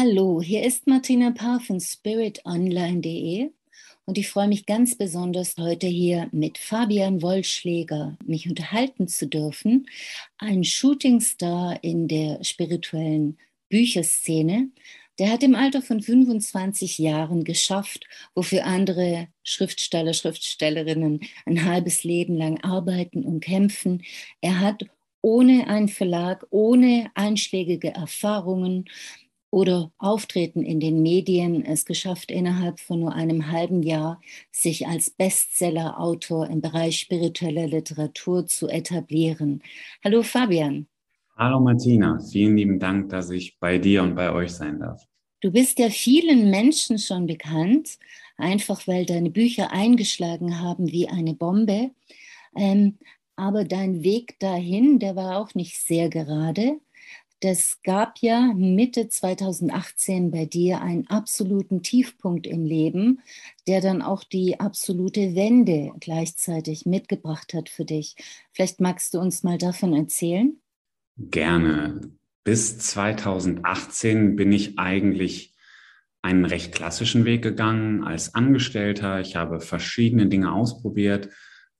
Hallo, hier ist Martina Paar von spiritonline.de und ich freue mich ganz besonders, heute hier mit Fabian Wollschläger mich unterhalten zu dürfen, ein Shootingstar in der spirituellen Bücherszene. Der hat im Alter von 25 Jahren geschafft, wofür andere Schriftsteller, Schriftstellerinnen ein halbes Leben lang arbeiten und kämpfen. Er hat ohne einen Verlag, ohne einschlägige Erfahrungen, oder Auftreten in den Medien es geschafft, innerhalb von nur einem halben Jahr sich als Bestseller-Autor im Bereich spiritueller Literatur zu etablieren. Hallo Fabian. Hallo Martina, vielen lieben Dank, dass ich bei dir und bei euch sein darf. Du bist ja vielen Menschen schon bekannt, einfach weil deine Bücher eingeschlagen haben wie eine Bombe. Ähm, aber dein Weg dahin, der war auch nicht sehr gerade. Das gab ja Mitte 2018 bei dir einen absoluten Tiefpunkt im Leben, der dann auch die absolute Wende gleichzeitig mitgebracht hat für dich. Vielleicht magst du uns mal davon erzählen? Gerne. Bis 2018 bin ich eigentlich einen recht klassischen Weg gegangen als Angestellter. Ich habe verschiedene Dinge ausprobiert,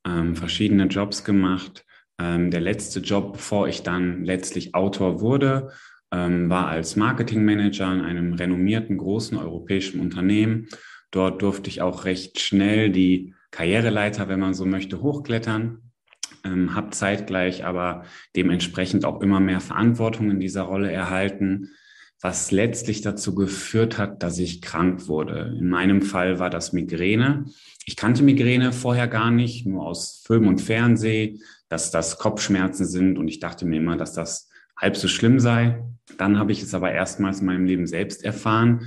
ähm, verschiedene Jobs gemacht ähm, der letzte Job, bevor ich dann letztlich Autor wurde, ähm, war als Marketingmanager in einem renommierten großen europäischen Unternehmen. Dort durfte ich auch recht schnell die Karriereleiter, wenn man so möchte, hochklettern. Ähm, habe zeitgleich aber dementsprechend auch immer mehr Verantwortung in dieser Rolle erhalten, was letztlich dazu geführt hat, dass ich krank wurde. In meinem Fall war das Migräne. Ich kannte Migräne vorher gar nicht, nur aus Film und Fernsehen, dass das Kopfschmerzen sind und ich dachte mir immer, dass das halb so schlimm sei. Dann habe ich es aber erstmals in meinem Leben selbst erfahren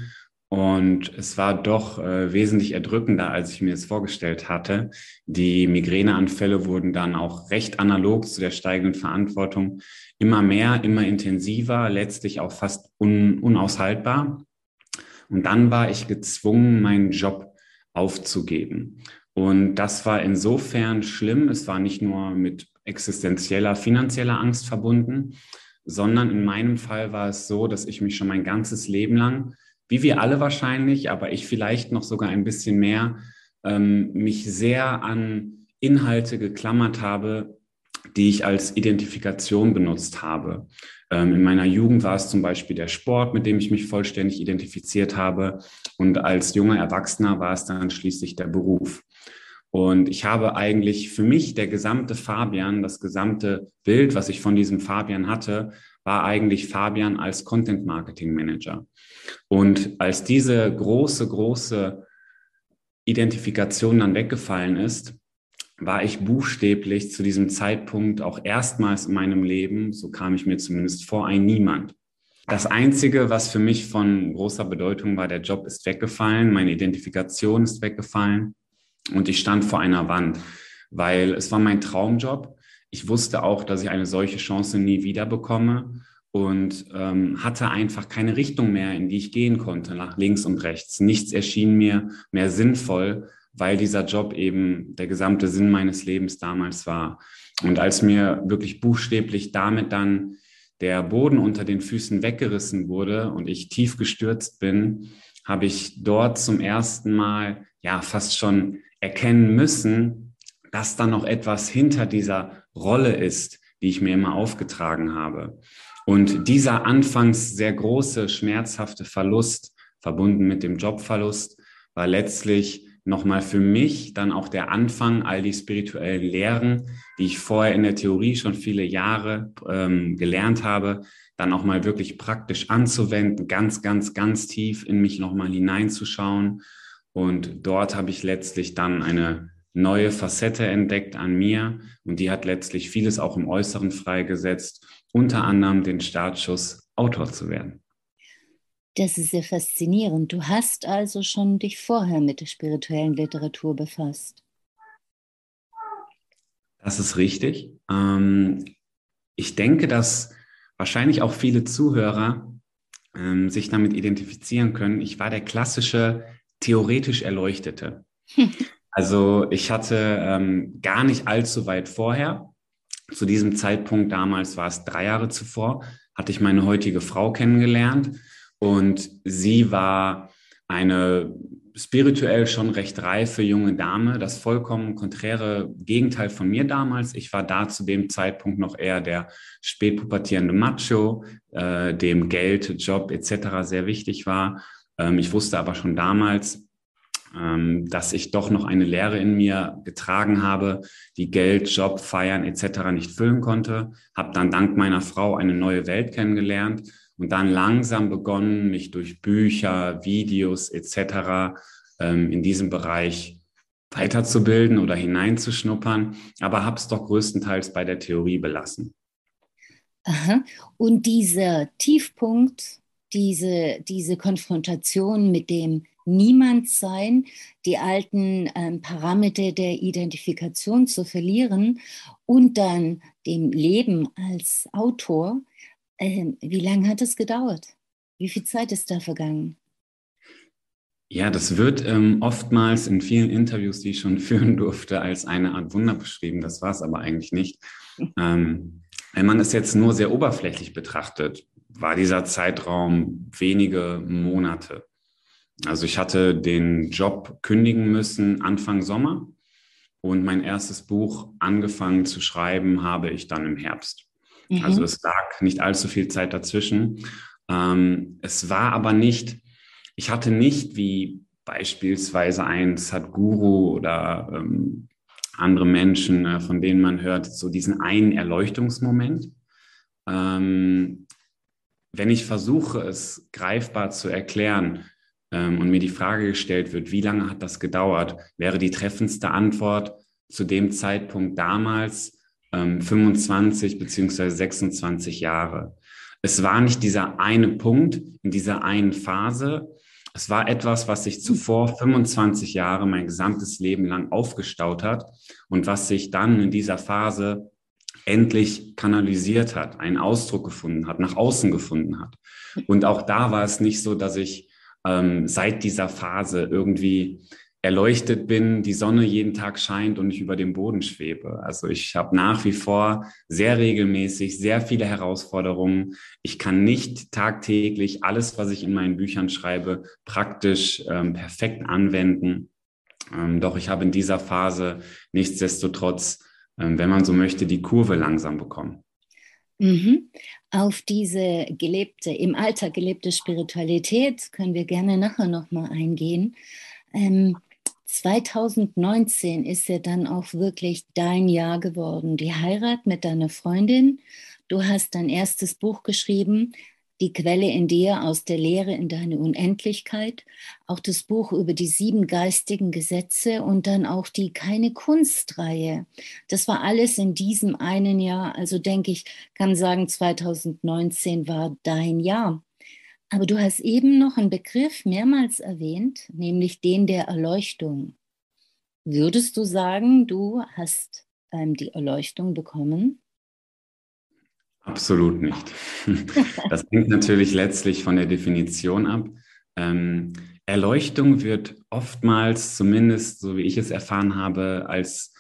und es war doch äh, wesentlich erdrückender, als ich mir es vorgestellt hatte. Die Migräneanfälle wurden dann auch recht analog zu der steigenden Verantwortung immer mehr, immer intensiver, letztlich auch fast un unaushaltbar. Und dann war ich gezwungen, meinen Job aufzugeben. Und das war insofern schlimm. Es war nicht nur mit existenzieller, finanzieller Angst verbunden, sondern in meinem Fall war es so, dass ich mich schon mein ganzes Leben lang, wie wir alle wahrscheinlich, aber ich vielleicht noch sogar ein bisschen mehr, ähm, mich sehr an Inhalte geklammert habe, die ich als Identifikation benutzt habe. Ähm, in meiner Jugend war es zum Beispiel der Sport, mit dem ich mich vollständig identifiziert habe. Und als junger Erwachsener war es dann schließlich der Beruf. Und ich habe eigentlich für mich der gesamte Fabian, das gesamte Bild, was ich von diesem Fabian hatte, war eigentlich Fabian als Content Marketing Manager. Und als diese große, große Identifikation dann weggefallen ist, war ich buchstäblich zu diesem Zeitpunkt auch erstmals in meinem Leben, so kam ich mir zumindest vor, ein Niemand. Das Einzige, was für mich von großer Bedeutung war, der Job ist weggefallen, meine Identifikation ist weggefallen. Und ich stand vor einer Wand, weil es war mein Traumjob. Ich wusste auch, dass ich eine solche Chance nie wieder bekomme und ähm, hatte einfach keine Richtung mehr, in die ich gehen konnte, nach links und rechts. Nichts erschien mir mehr sinnvoll, weil dieser Job eben der gesamte Sinn meines Lebens damals war. Und als mir wirklich buchstäblich damit dann der Boden unter den Füßen weggerissen wurde und ich tief gestürzt bin, habe ich dort zum ersten Mal ja fast schon erkennen müssen, dass da noch etwas hinter dieser Rolle ist, die ich mir immer aufgetragen habe. Und dieser anfangs sehr große, schmerzhafte Verlust, verbunden mit dem Jobverlust, war letztlich nochmal für mich dann auch der Anfang, all die spirituellen Lehren, die ich vorher in der Theorie schon viele Jahre ähm, gelernt habe, dann auch mal wirklich praktisch anzuwenden, ganz, ganz, ganz tief in mich nochmal hineinzuschauen und dort habe ich letztlich dann eine neue Facette entdeckt an mir und die hat letztlich vieles auch im Äußeren freigesetzt, unter anderem den Startschuss, Autor zu werden. Das ist sehr faszinierend. Du hast also schon dich vorher mit der spirituellen Literatur befasst. Das ist richtig. Ähm, ich denke, dass wahrscheinlich auch viele Zuhörer ähm, sich damit identifizieren können. Ich war der klassische theoretisch erleuchtete. Also ich hatte ähm, gar nicht allzu weit vorher, zu diesem Zeitpunkt damals war es drei Jahre zuvor, hatte ich meine heutige Frau kennengelernt. Und sie war eine spirituell schon recht reife junge Dame, das vollkommen konträre Gegenteil von mir damals. Ich war da zu dem Zeitpunkt noch eher der spätpubertierende Macho, äh, dem Geld, Job etc. sehr wichtig war. Ähm, ich wusste aber schon damals, ähm, dass ich doch noch eine Lehre in mir getragen habe, die Geld, Job, Feiern etc. nicht füllen konnte. Habe dann dank meiner Frau eine neue Welt kennengelernt und dann langsam begonnen, mich durch Bücher, Videos etc. Ähm, in diesem Bereich weiterzubilden oder hineinzuschnuppern, aber habe es doch größtenteils bei der Theorie belassen. Aha. Und dieser Tiefpunkt, diese, diese Konfrontation mit dem Niemandsein, die alten ähm, Parameter der Identifikation zu verlieren und dann dem Leben als Autor, ähm, wie lange hat es gedauert? Wie viel Zeit ist da vergangen? Ja, das wird ähm, oftmals in vielen Interviews, die ich schon führen durfte, als eine Art Wunder beschrieben. Das war es aber eigentlich nicht. ähm, wenn man es jetzt nur sehr oberflächlich betrachtet, war dieser Zeitraum wenige Monate. Also ich hatte den Job kündigen müssen Anfang Sommer und mein erstes Buch angefangen zu schreiben habe ich dann im Herbst. Mhm. Also es lag nicht allzu viel Zeit dazwischen. Ähm, es war aber nicht, ich hatte nicht wie beispielsweise ein Sadhguru oder ähm, andere Menschen, äh, von denen man hört, so diesen einen Erleuchtungsmoment. Ähm, wenn ich versuche, es greifbar zu erklären ähm, und mir die Frage gestellt wird, wie lange hat das gedauert, wäre die treffendste Antwort zu dem Zeitpunkt damals, 25 bzw. 26 Jahre. Es war nicht dieser eine Punkt in dieser einen Phase. Es war etwas, was sich zuvor 25 Jahre, mein gesamtes Leben lang aufgestaut hat und was sich dann in dieser Phase endlich kanalisiert hat, einen Ausdruck gefunden hat, nach außen gefunden hat. Und auch da war es nicht so, dass ich ähm, seit dieser Phase irgendwie erleuchtet bin, die Sonne jeden Tag scheint und ich über dem Boden schwebe. Also ich habe nach wie vor sehr regelmäßig sehr viele Herausforderungen. Ich kann nicht tagtäglich alles, was ich in meinen Büchern schreibe, praktisch ähm, perfekt anwenden. Ähm, doch ich habe in dieser Phase nichtsdestotrotz, wenn man so möchte, die Kurve langsam bekommen. Mhm. Auf diese gelebte, im Alltag gelebte Spiritualität können wir gerne nachher nochmal eingehen. Ähm, 2019 ist ja dann auch wirklich dein Jahr geworden. Die Heirat mit deiner Freundin. Du hast dein erstes Buch geschrieben, Die Quelle in dir aus der Lehre in deine Unendlichkeit. Auch das Buch über die sieben geistigen Gesetze und dann auch die Keine Kunstreihe. Das war alles in diesem einen Jahr. Also denke ich, kann sagen, 2019 war dein Jahr. Aber du hast eben noch einen Begriff mehrmals erwähnt, nämlich den der Erleuchtung. Würdest du sagen, du hast ähm, die Erleuchtung bekommen? Absolut nicht. Das hängt natürlich letztlich von der Definition ab. Ähm, Erleuchtung wird oftmals, zumindest so wie ich es erfahren habe, als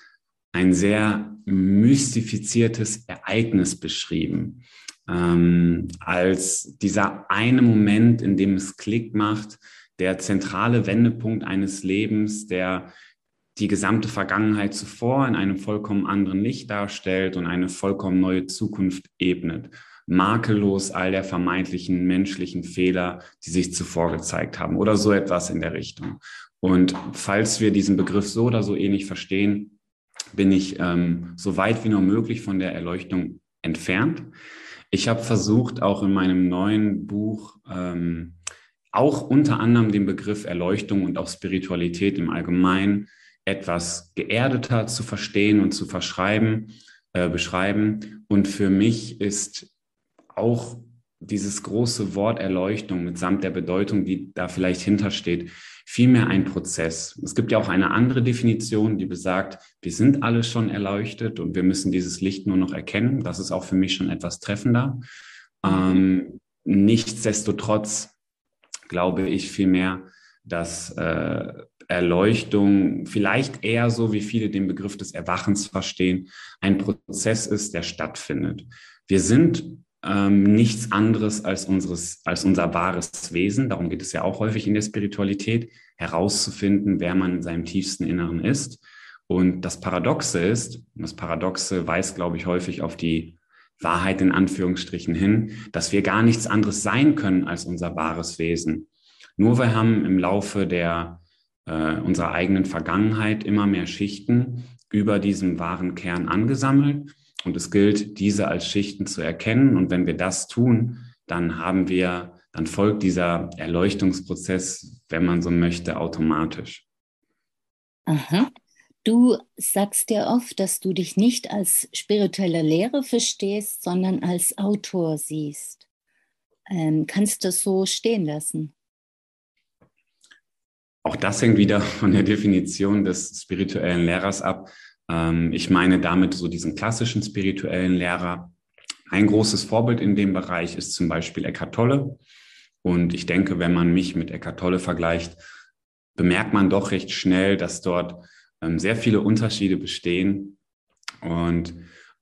ein sehr mystifiziertes Ereignis beschrieben ähm, als dieser eine Moment, in dem es Klick macht, der zentrale Wendepunkt eines Lebens, der die gesamte Vergangenheit zuvor in einem vollkommen anderen Licht darstellt und eine vollkommen neue Zukunft ebnet. Makellos all der vermeintlichen menschlichen Fehler, die sich zuvor gezeigt haben oder so etwas in der Richtung. Und falls wir diesen Begriff so oder so ähnlich verstehen, bin ich ähm, so weit wie nur möglich von der Erleuchtung entfernt. Ich habe versucht, auch in meinem neuen Buch ähm, auch unter anderem den Begriff Erleuchtung und auch Spiritualität im Allgemeinen etwas geerdeter zu verstehen und zu verschreiben, äh, beschreiben. Und für mich ist auch dieses große Wort Erleuchtung mitsamt der Bedeutung, die da vielleicht hintersteht, vielmehr ein Prozess. Es gibt ja auch eine andere Definition, die besagt, wir sind alle schon erleuchtet und wir müssen dieses Licht nur noch erkennen. Das ist auch für mich schon etwas treffender. Ähm, nichtsdestotrotz glaube ich vielmehr, dass äh, Erleuchtung vielleicht eher so, wie viele den Begriff des Erwachens verstehen, ein Prozess ist, der stattfindet. Wir sind ähm, nichts anderes als, unseres, als unser wahres Wesen. Darum geht es ja auch häufig in der Spiritualität, herauszufinden, wer man in seinem tiefsten Inneren ist. Und das Paradoxe ist, das Paradoxe weist, glaube ich, häufig auf die Wahrheit in Anführungsstrichen hin, dass wir gar nichts anderes sein können als unser wahres Wesen. Nur wir haben im Laufe der äh, unserer eigenen Vergangenheit immer mehr Schichten über diesem wahren Kern angesammelt und es gilt, diese als Schichten zu erkennen. Und wenn wir das tun, dann haben wir, dann folgt dieser Erleuchtungsprozess, wenn man so möchte, automatisch. Aha. Du sagst ja oft, dass du dich nicht als spiritueller Lehrer verstehst, sondern als Autor siehst. Ähm, kannst du das so stehen lassen? Auch das hängt wieder von der Definition des spirituellen Lehrers ab. Ähm, ich meine damit so diesen klassischen spirituellen Lehrer. Ein großes Vorbild in dem Bereich ist zum Beispiel Eckhart Tolle. Und ich denke, wenn man mich mit Eckhart Tolle vergleicht, bemerkt man doch recht schnell, dass dort ähm, sehr viele Unterschiede bestehen. Und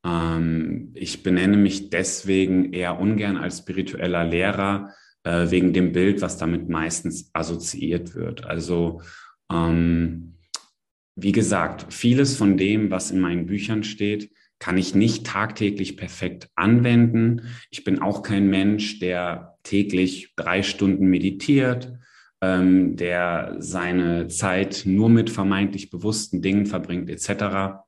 ähm, ich benenne mich deswegen eher ungern als spiritueller Lehrer, äh, wegen dem Bild, was damit meistens assoziiert wird. Also ähm, wie gesagt, vieles von dem, was in meinen Büchern steht, kann ich nicht tagtäglich perfekt anwenden. Ich bin auch kein Mensch, der täglich drei Stunden meditiert, ähm, der seine Zeit nur mit vermeintlich bewussten Dingen verbringt, etc.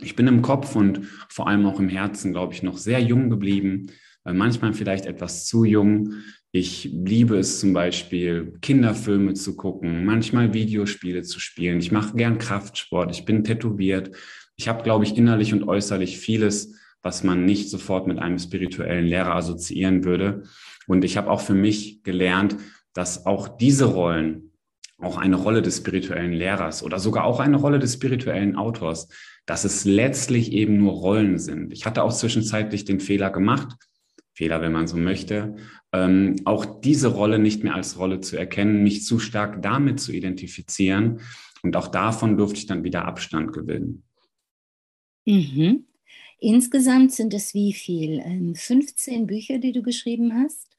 Ich bin im Kopf und vor allem auch im Herzen, glaube ich, noch sehr jung geblieben, äh, manchmal vielleicht etwas zu jung. Ich liebe es zum Beispiel, Kinderfilme zu gucken, manchmal Videospiele zu spielen. Ich mache gern Kraftsport, ich bin tätowiert. Ich habe, glaube ich, innerlich und äußerlich vieles, was man nicht sofort mit einem spirituellen Lehrer assoziieren würde. Und ich habe auch für mich gelernt, dass auch diese Rollen, auch eine Rolle des spirituellen Lehrers oder sogar auch eine Rolle des spirituellen Autors, dass es letztlich eben nur Rollen sind. Ich hatte auch zwischenzeitlich den Fehler gemacht, Fehler, wenn man so möchte, ähm, auch diese Rolle nicht mehr als Rolle zu erkennen, mich zu stark damit zu identifizieren. Und auch davon durfte ich dann wieder Abstand gewinnen. Mhm. Insgesamt sind es wie viel? 15 ähm, Bücher, die du geschrieben hast?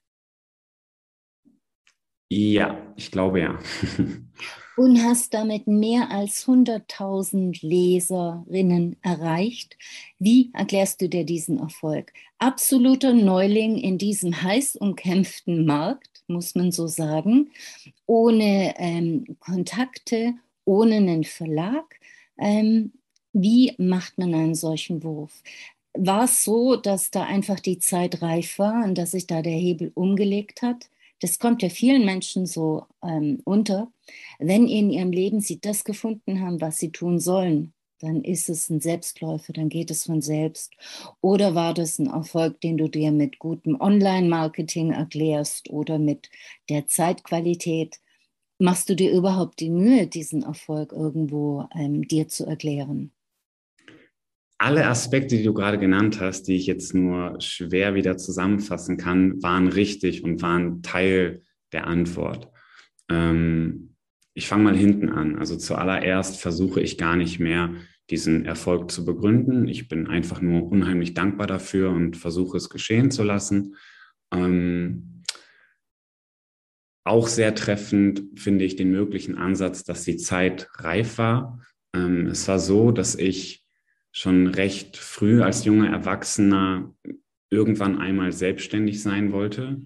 Ja, ich glaube ja. und hast damit mehr als 100.000 Leserinnen erreicht. Wie erklärst du dir diesen Erfolg? Absoluter Neuling in diesem heiß umkämpften Markt, muss man so sagen, ohne ähm, Kontakte, ohne einen Verlag. Ähm, wie macht man einen solchen Wurf? War es so, dass da einfach die Zeit reif war und dass sich da der Hebel umgelegt hat? Das kommt ja vielen Menschen so ähm, unter, wenn in ihrem Leben sie das gefunden haben, was sie tun sollen, dann ist es ein Selbstläufer, dann geht es von selbst. Oder war das ein Erfolg, den du dir mit gutem Online-Marketing erklärst oder mit der Zeitqualität? Machst du dir überhaupt die Mühe, diesen Erfolg irgendwo ähm, dir zu erklären? Alle Aspekte, die du gerade genannt hast, die ich jetzt nur schwer wieder zusammenfassen kann, waren richtig und waren Teil der Antwort. Ähm, ich fange mal hinten an. Also zuallererst versuche ich gar nicht mehr, diesen Erfolg zu begründen. Ich bin einfach nur unheimlich dankbar dafür und versuche es geschehen zu lassen. Ähm, auch sehr treffend finde ich den möglichen Ansatz, dass die Zeit reif war. Ähm, es war so, dass ich schon recht früh als junger Erwachsener irgendwann einmal selbstständig sein wollte.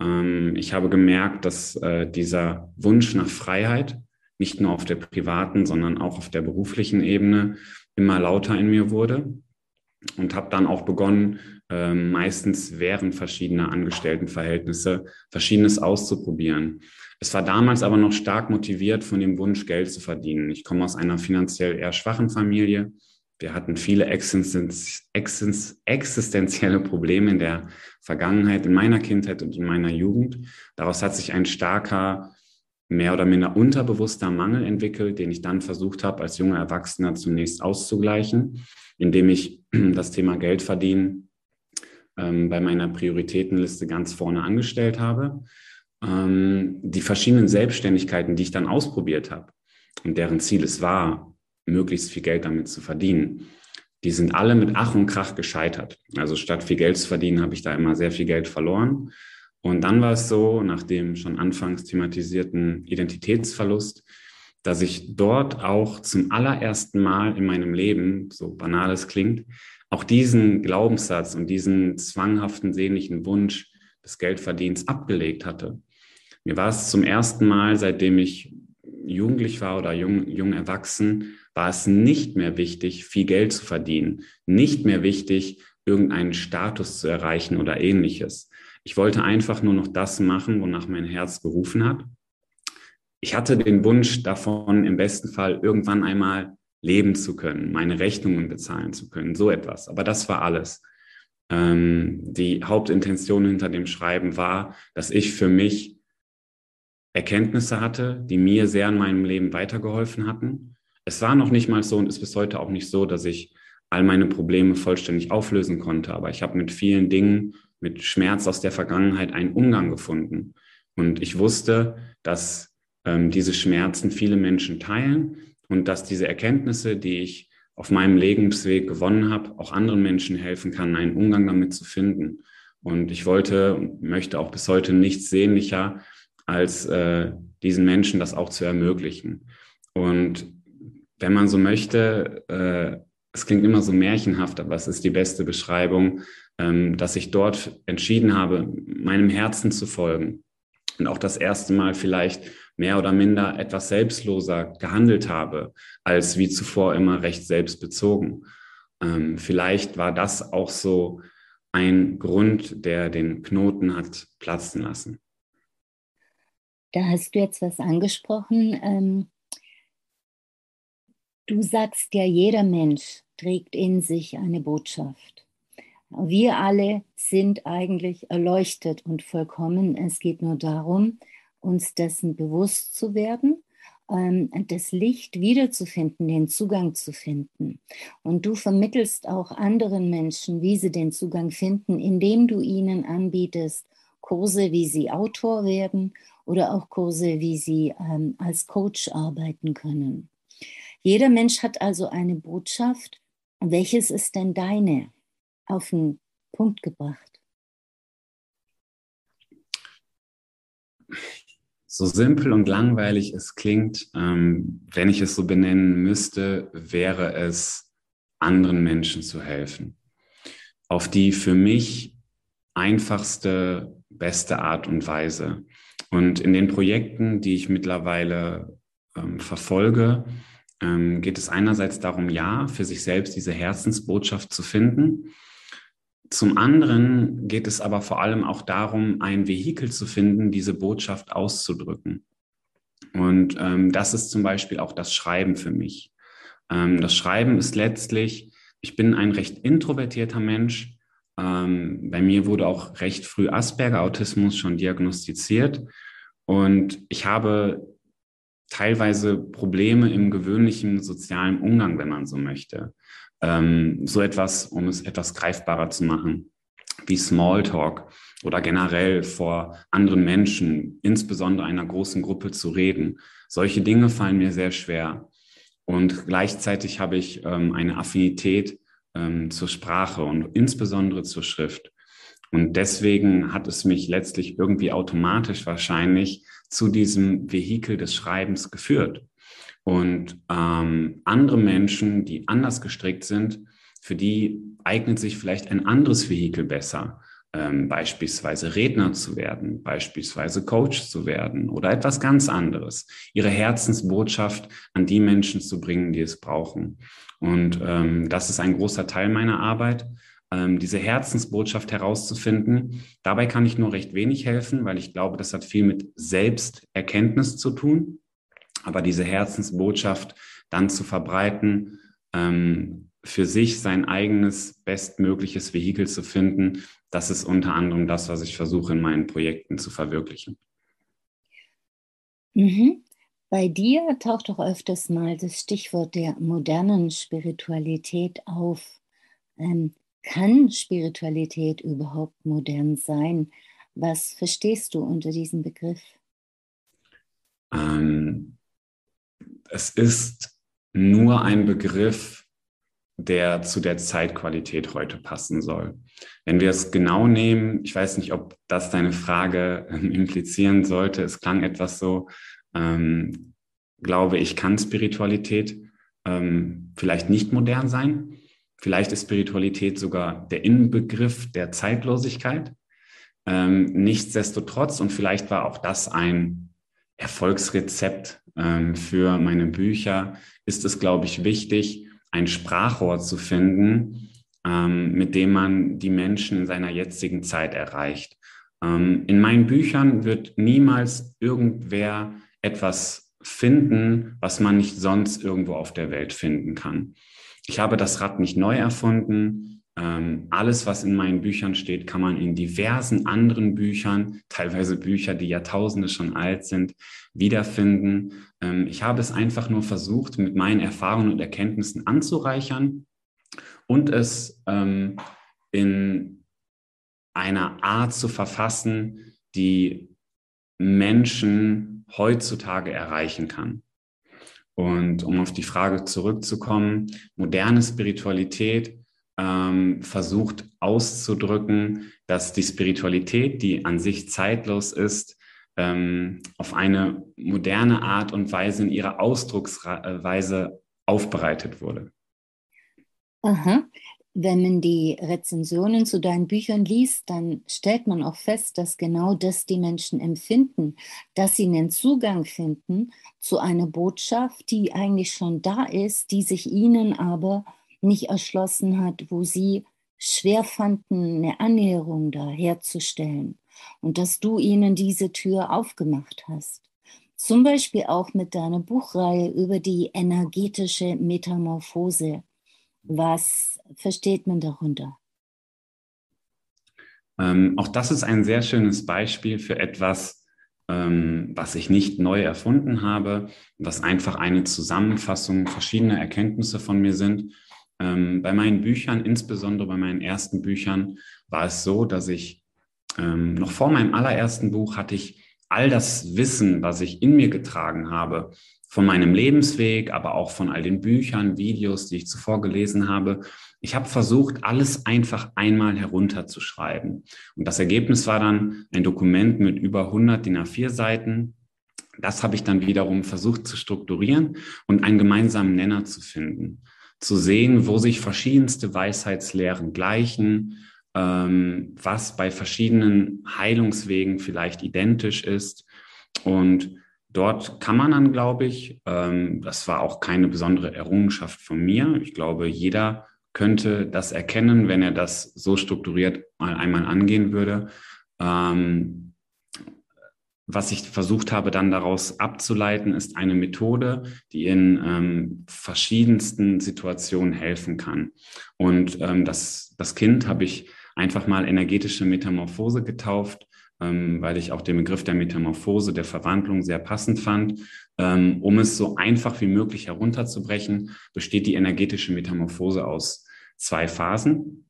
Ähm, ich habe gemerkt, dass äh, dieser Wunsch nach Freiheit nicht nur auf der privaten, sondern auch auf der beruflichen Ebene immer lauter in mir wurde und habe dann auch begonnen, äh, meistens während verschiedener Angestelltenverhältnisse Verschiedenes auszuprobieren. Es war damals aber noch stark motiviert von dem Wunsch, Geld zu verdienen. Ich komme aus einer finanziell eher schwachen Familie wir hatten viele existenzielle Probleme in der Vergangenheit, in meiner Kindheit und in meiner Jugend. Daraus hat sich ein starker, mehr oder minder unterbewusster Mangel entwickelt, den ich dann versucht habe, als junger Erwachsener zunächst auszugleichen, indem ich das Thema Geld verdienen ähm, bei meiner Prioritätenliste ganz vorne angestellt habe. Ähm, die verschiedenen Selbstständigkeiten, die ich dann ausprobiert habe und deren Ziel es war, möglichst viel Geld damit zu verdienen. die sind alle mit Ach und Krach gescheitert. Also statt viel Geld zu verdienen, habe ich da immer sehr viel Geld verloren. Und dann war es so, nach dem schon anfangs thematisierten Identitätsverlust, dass ich dort auch zum allerersten Mal in meinem Leben, so banal es klingt, auch diesen Glaubenssatz und diesen zwanghaften sehnlichen Wunsch des Geldverdienens abgelegt hatte. Mir war es zum ersten Mal, seitdem ich jugendlich war oder jung, jung erwachsen, war es nicht mehr wichtig, viel Geld zu verdienen, nicht mehr wichtig, irgendeinen Status zu erreichen oder ähnliches. Ich wollte einfach nur noch das machen, wonach mein Herz gerufen hat. Ich hatte den Wunsch davon, im besten Fall irgendwann einmal leben zu können, meine Rechnungen bezahlen zu können, so etwas. Aber das war alles. Ähm, die Hauptintention hinter dem Schreiben war, dass ich für mich Erkenntnisse hatte, die mir sehr in meinem Leben weitergeholfen hatten. Es war noch nicht mal so und ist bis heute auch nicht so, dass ich all meine Probleme vollständig auflösen konnte. Aber ich habe mit vielen Dingen, mit Schmerz aus der Vergangenheit einen Umgang gefunden. Und ich wusste, dass ähm, diese Schmerzen viele Menschen teilen und dass diese Erkenntnisse, die ich auf meinem Lebensweg gewonnen habe, auch anderen Menschen helfen kann, einen Umgang damit zu finden. Und ich wollte und möchte auch bis heute nichts sehnlicher, als äh, diesen Menschen das auch zu ermöglichen. Und wenn man so möchte, äh, es klingt immer so märchenhaft, aber es ist die beste Beschreibung, ähm, dass ich dort entschieden habe, meinem Herzen zu folgen. Und auch das erste Mal vielleicht mehr oder minder etwas selbstloser gehandelt habe, als wie zuvor immer recht selbstbezogen. Ähm, vielleicht war das auch so ein Grund, der den Knoten hat platzen lassen. Da hast du jetzt was angesprochen. Ähm, du sagst ja, jeder Mensch trägt in sich eine Botschaft. Wir alle sind eigentlich erleuchtet und vollkommen. Es geht nur darum, uns dessen bewusst zu werden, ähm, das Licht wiederzufinden, den Zugang zu finden. Und du vermittelst auch anderen Menschen, wie sie den Zugang finden, indem du ihnen anbietest Kurse, wie sie Autor werden oder auch Kurse, wie sie ähm, als Coach arbeiten können. Jeder Mensch hat also eine Botschaft. Welches ist denn deine? Auf den Punkt gebracht. so simpel und langweilig es klingt, ähm, wenn ich es so benennen müsste, wäre es, anderen Menschen zu helfen. Auf die für mich einfachste, beste Art und Weise. Und in den Projekten, die ich mittlerweile ähm, verfolge, ähm, geht es einerseits darum, ja, für sich selbst diese Herzensbotschaft zu finden zum anderen geht es aber vor allem auch darum, ein Vehikel zu finden, diese Botschaft auszudrücken. Und ähm, das ist zum Beispiel auch das Schreiben für mich. Ähm, das Schreiben ist letztlich, ich bin ein recht introvertierter Mensch. Ähm, bei mir wurde auch recht früh Asperger-Autismus schon diagnostiziert. Und ich habe teilweise Probleme im gewöhnlichen sozialen Umgang, wenn man so möchte ähm, so etwas, um es etwas greifbarer zu machen, wie Smalltalk oder generell vor anderen Menschen, insbesondere einer großen Gruppe zu reden. Solche Dinge fallen mir sehr schwer. Und gleichzeitig habe ich ähm, eine Affinität ähm, zur Sprache und insbesondere zur Schrift. Und deswegen hat es mich letztlich irgendwie automatisch wahrscheinlich zu diesem Vehikel des Schreibens geführt. Und ähm, andere Menschen, die anders gestrickt sind, für die eignet sich vielleicht ein anderes Vehikel besser, ähm, beispielsweise Redner zu werden, beispielsweise Coach zu werden oder etwas ganz anderes, ihre Herzensbotschaft an die Menschen zu bringen, die es brauchen. Und ähm, das ist ein großer Teil meiner Arbeit, ähm, diese Herzensbotschaft herauszufinden. Dabei kann ich nur recht wenig helfen, weil ich glaube, das hat viel mit Selbsterkenntnis zu tun. Aber diese Herzensbotschaft dann zu verbreiten, ähm, für sich sein eigenes bestmögliches Vehikel zu finden, das ist unter anderem das, was ich versuche in meinen Projekten zu verwirklichen. Mhm. Bei dir taucht doch öfters mal das Stichwort der modernen Spiritualität auf. Ähm, kann Spiritualität überhaupt modern sein? Was verstehst du unter diesem Begriff? Ähm, es ist nur ein Begriff, der zu der Zeitqualität heute passen soll. Wenn wir es genau nehmen, ich weiß nicht, ob das deine Frage ähm, implizieren sollte, es klang etwas so, ähm, glaube ich, kann Spiritualität ähm, vielleicht nicht modern sein. Vielleicht ist Spiritualität sogar der Inbegriff der Zeitlosigkeit. Ähm, nichtsdestotrotz, und vielleicht war auch das ein Erfolgsrezept ähm, für meine Bücher, ist es, glaube ich, wichtig, ein Sprachrohr zu finden, ähm, mit dem man die Menschen in seiner jetzigen Zeit erreicht. Ähm, in meinen Büchern wird niemals irgendwer etwas finden, was man nicht sonst irgendwo auf der Welt finden kann. Ich habe das Rad nicht neu erfunden. Ähm, alles, was in meinen Büchern steht, kann man in diversen anderen Büchern, teilweise Bücher, die Jahrtausende schon alt sind, wiederfinden. Ähm, ich habe es einfach nur versucht, mit meinen Erfahrungen und Erkenntnissen anzureichern und es ähm, in einer Art zu verfassen, die Menschen heutzutage erreichen kann. Und um auf die Frage zurückzukommen, moderne Spiritualität ähm, versucht auszudrücken, dass die Spiritualität, die an sich zeitlos ist, ähm, auf eine moderne Art und Weise in ihrer Ausdrucksweise aufbereitet wurde. Aha. Wenn man die Rezensionen zu deinen Büchern liest, dann stellt man auch fest, dass genau das die Menschen empfinden, dass sie einen Zugang finden zu einer Botschaft, die eigentlich schon da ist, die sich ihnen aber nicht erschlossen hat, wo sie schwer fanden, eine Annäherung da herzustellen und dass du ihnen diese Tür aufgemacht hast. Zum Beispiel auch mit deiner Buchreihe über die energetische Metamorphose. Was versteht man darunter? Ähm, auch das ist ein sehr schönes Beispiel für etwas, ähm, was ich nicht neu erfunden habe, was einfach eine Zusammenfassung verschiedener Erkenntnisse von mir sind. Ähm, bei meinen Büchern, insbesondere bei meinen ersten Büchern, war es so, dass ich ähm, noch vor meinem allerersten Buch hatte ich all das Wissen, was ich in mir getragen habe, von meinem Lebensweg, aber auch von all den Büchern, Videos, die ich zuvor gelesen habe. Ich habe versucht, alles einfach einmal herunterzuschreiben. Und das Ergebnis war dann ein Dokument mit über 100 DIN A4 Seiten. Das habe ich dann wiederum versucht zu strukturieren und einen gemeinsamen Nenner zu finden. Zu sehen, wo sich verschiedenste Weisheitslehren gleichen, ähm, was bei verschiedenen Heilungswegen vielleicht identisch ist. Und dort kann man dann, glaube ich, ähm, das war auch keine besondere Errungenschaft von mir. Ich glaube, jeder könnte das erkennen, wenn er das so strukturiert mal einmal angehen würde. Ähm, was ich versucht habe, dann daraus abzuleiten, ist eine Methode, die in ähm, verschiedensten Situationen helfen kann. Und ähm, das, das Kind habe ich einfach mal energetische Metamorphose getauft, ähm, weil ich auch den Begriff der Metamorphose, der Verwandlung sehr passend fand. Ähm, um es so einfach wie möglich herunterzubrechen, besteht die energetische Metamorphose aus zwei Phasen.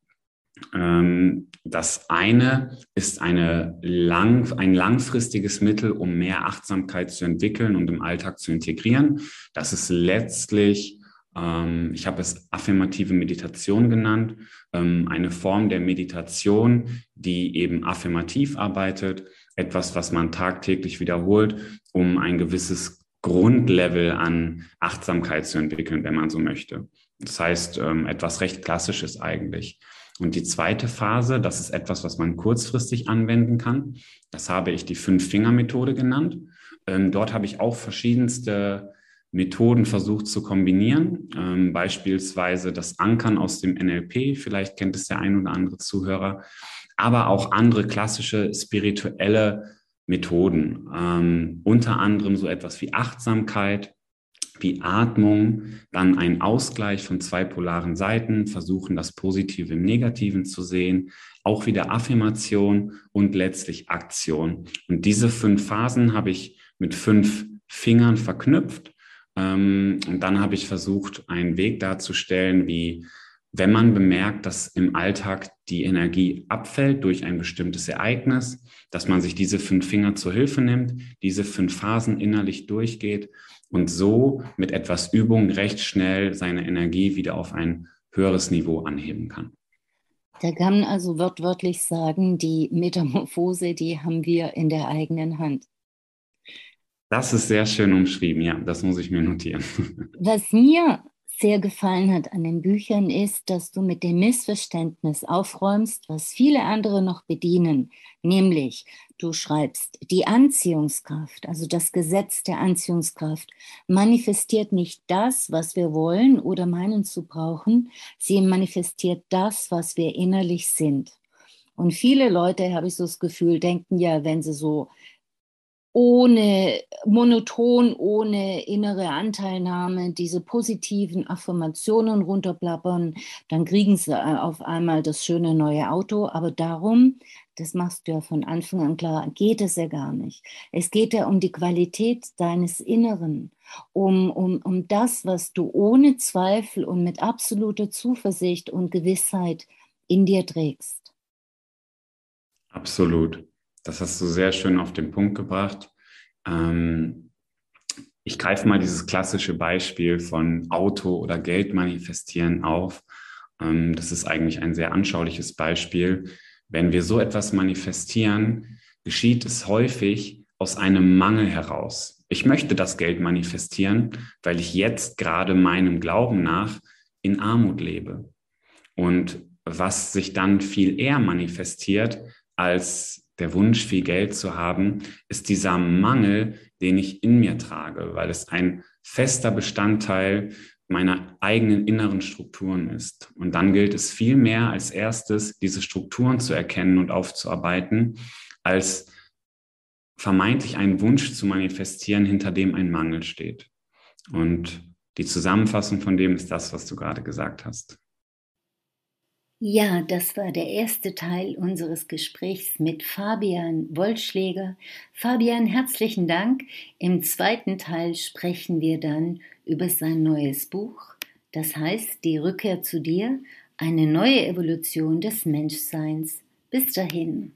Ähm, das eine ist eine lang, ein langfristiges Mittel, um mehr Achtsamkeit zu entwickeln und im Alltag zu integrieren. Das ist letztlich ähm, ich habe es affirmative Meditation genannt, ähm, eine Form der Meditation, die eben affirmativ arbeitet, etwas, was man tagtäglich wiederholt, um ein gewisses Grundlevel an Achtsamkeit zu entwickeln, wenn man so möchte. Das heißt, etwas recht Klassisches eigentlich. Und die zweite Phase, das ist etwas, was man kurzfristig anwenden kann. Das habe ich die Fünf-Finger-Methode genannt. dort habe ich auch verschiedenste Methoden versucht zu kombinieren, ähm, beispielsweise das Ankern aus dem NLP, vielleicht kennt es der ein oder andere Zuhörer, aber auch andere klassische spirituelle Methoden, ähm, unter anderem so etwas wie Achtsamkeit, wie Atmung, dann ein Ausgleich von zwei polaren Seiten, versuchen das Positive im Negativen zu sehen, auch wieder Affirmation und letztlich Aktion. Und diese fünf Phasen habe ich mit fünf Fingern verknüpft ähm, und dann habe ich versucht, einen Weg darzustellen, wie wenn man bemerkt, dass im Alltag die Energie abfällt durch ein bestimmtes Ereignis, dass man sich diese fünf Finger zur Hilfe nimmt, diese fünf Phasen innerlich durchgeht und so mit etwas Übung recht schnell seine Energie wieder auf ein höheres Niveau anheben kann. Da kann man also wortwörtlich sagen, die Metamorphose, die haben wir in der eigenen Hand. Das ist sehr schön umschrieben, ja, das muss ich mir notieren. Was mir sehr gefallen hat an den Büchern ist, dass du mit dem Missverständnis aufräumst, was viele andere noch bedienen, nämlich du schreibst, die Anziehungskraft, also das Gesetz der Anziehungskraft, manifestiert nicht das, was wir wollen oder meinen zu brauchen, sie manifestiert das, was wir innerlich sind. Und viele Leute, habe ich so das Gefühl, denken ja, wenn sie so ohne monoton, ohne innere Anteilnahme diese positiven Affirmationen runterplappern, dann kriegen sie äh, auf einmal das schöne neue Auto. Aber darum, das machst du ja von Anfang an klar, geht es ja gar nicht. Es geht ja um die Qualität deines Inneren, um, um, um das, was du ohne Zweifel und mit absoluter Zuversicht und Gewissheit in dir trägst. Absolut. Das hast du sehr schön auf den Punkt gebracht. Ähm, ich greife mal dieses klassische Beispiel von Auto oder Geld manifestieren auf. Ähm, das ist eigentlich ein sehr anschauliches Beispiel. Wenn wir so etwas manifestieren, geschieht es häufig aus einem Mangel heraus. Ich möchte das Geld manifestieren, weil ich jetzt gerade meinem Glauben nach in Armut lebe. Und was sich dann viel eher manifestiert als der Wunsch, viel Geld zu haben, ist dieser Mangel, den ich in mir trage, weil es ein fester Bestandteil meiner eigenen inneren Strukturen ist. Und dann gilt es viel mehr als erstes, diese Strukturen zu erkennen und aufzuarbeiten, als vermeintlich einen Wunsch zu manifestieren, hinter dem ein Mangel steht. Und die Zusammenfassung von dem ist das, was du gerade gesagt hast. Ja, das war der erste Teil unseres Gesprächs mit Fabian Wollschläger. Fabian, herzlichen Dank. Im zweiten Teil sprechen wir dann über sein neues Buch. Das heißt Die Rückkehr zu dir, eine neue Evolution des Menschseins. Bis dahin.